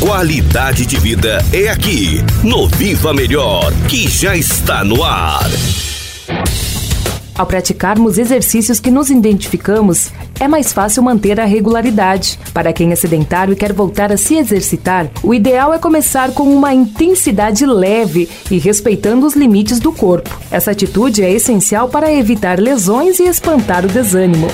Qualidade de vida é aqui, no Viva Melhor, que já está no ar. Ao praticarmos exercícios que nos identificamos, é mais fácil manter a regularidade. Para quem é sedentário e quer voltar a se exercitar, o ideal é começar com uma intensidade leve e respeitando os limites do corpo. Essa atitude é essencial para evitar lesões e espantar o desânimo.